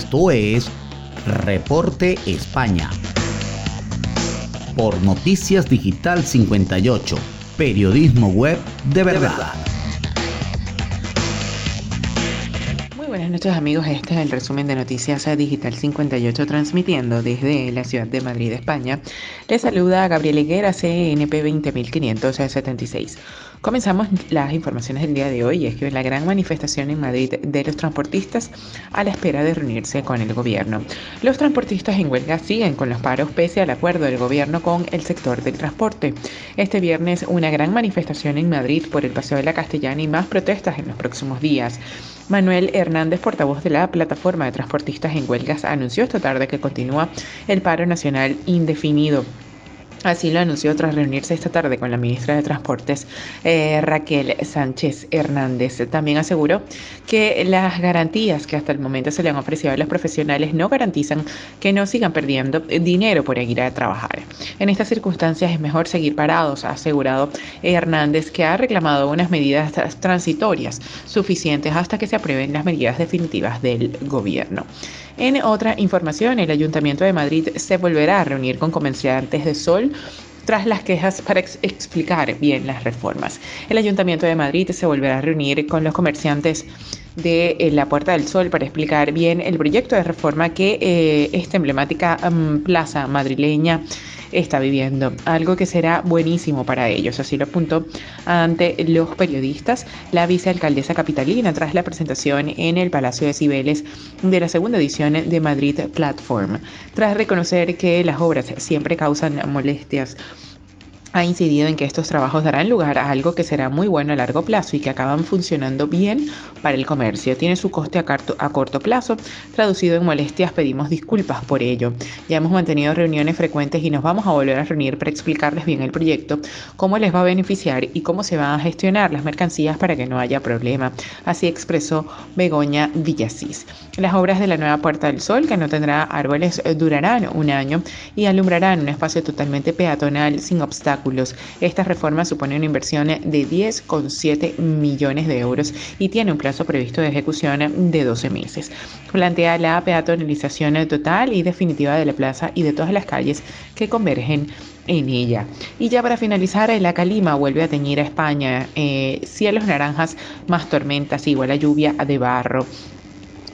Esto es Reporte España. Por Noticias Digital 58, periodismo web de verdad. Muy buenas noches amigos, este es el resumen de Noticias Digital 58 transmitiendo desde la ciudad de Madrid, España. Les saluda Gabriel Higuera, CNP 20576. Comenzamos las informaciones del día de hoy, es que la gran manifestación en Madrid de los transportistas a la espera de reunirse con el gobierno. Los transportistas en huelga siguen con los paros pese al acuerdo del gobierno con el sector del transporte. Este viernes una gran manifestación en Madrid por el Paseo de la Castellana y más protestas en los próximos días. Manuel Hernández, portavoz de la plataforma de transportistas en huelgas, anunció esta tarde que continúa el paro nacional indefinido. Así lo anunció tras reunirse esta tarde con la ministra de Transportes, eh, Raquel Sánchez Hernández. También aseguró que las garantías que hasta el momento se le han ofrecido a los profesionales no garantizan que no sigan perdiendo dinero por ir a trabajar. En estas circunstancias es mejor seguir parados, ha asegurado Hernández, que ha reclamado unas medidas transitorias suficientes hasta que se aprueben las medidas definitivas del gobierno. En otra información, el Ayuntamiento de Madrid se volverá a reunir con comerciantes de sol tras las quejas para explicar bien las reformas. El Ayuntamiento de Madrid se volverá a reunir con los comerciantes de eh, la Puerta del Sol para explicar bien el proyecto de reforma que eh, esta emblemática mm, plaza madrileña está viviendo, algo que será buenísimo para ellos, así lo apuntó ante los periodistas la vicealcaldesa capitalina tras la presentación en el Palacio de Cibeles de la segunda edición de Madrid Platform, tras reconocer que las obras siempre causan molestias ha incidido en que estos trabajos darán lugar a algo que será muy bueno a largo plazo y que acaban funcionando bien para el comercio. Tiene su coste a, corto plazo. Traducido en molestias, pedimos disculpas por ello. Ya hemos mantenido reuniones frecuentes y nos vamos a volver a reunir para explicarles bien el proyecto, cómo les va a beneficiar y cómo se van a gestionar las mercancías para que no haya problema. Así expresó Begoña Villasís. Las obras de la nueva Puerta del Sol, que no tendrá árboles, durarán un año y alumbrarán un espacio totalmente peatonal sin obstáculos esta reforma supone una inversión de 10,7 millones de euros y tiene un plazo previsto de ejecución de 12 meses. Plantea la peatonalización total y definitiva de la plaza y de todas las calles que convergen en ella. Y ya para finalizar, la calima vuelve a teñir a España. Eh, cielos naranjas, más tormentas, igual a lluvia de barro.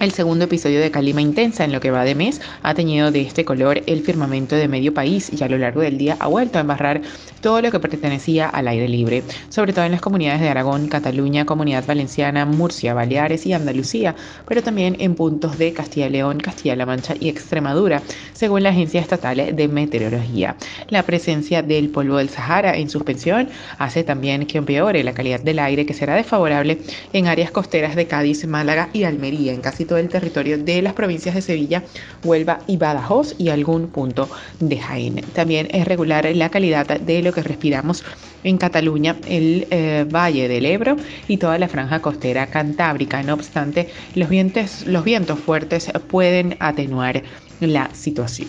El segundo episodio de Calima Intensa en lo que va de mes ha teñido de este color el firmamento de medio país y a lo largo del día ha vuelto a embarrar todo lo que pertenecía al aire libre, sobre todo en las comunidades de Aragón, Cataluña, Comunidad Valenciana, Murcia, Baleares y Andalucía, pero también en puntos de Castilla y León, Castilla-La Mancha y Extremadura, según la Agencia Estatal de Meteorología. La presencia del polvo del Sahara en suspensión hace también que empeore la calidad del aire que será desfavorable en áreas costeras de Cádiz, Málaga y Almería, en casi el territorio de las provincias de Sevilla, Huelva y Badajoz y algún punto de Jaén. También es regular la calidad de lo que respiramos en Cataluña, el eh, Valle del Ebro y toda la franja costera cantábrica. No obstante, los los vientos fuertes pueden atenuar la situación.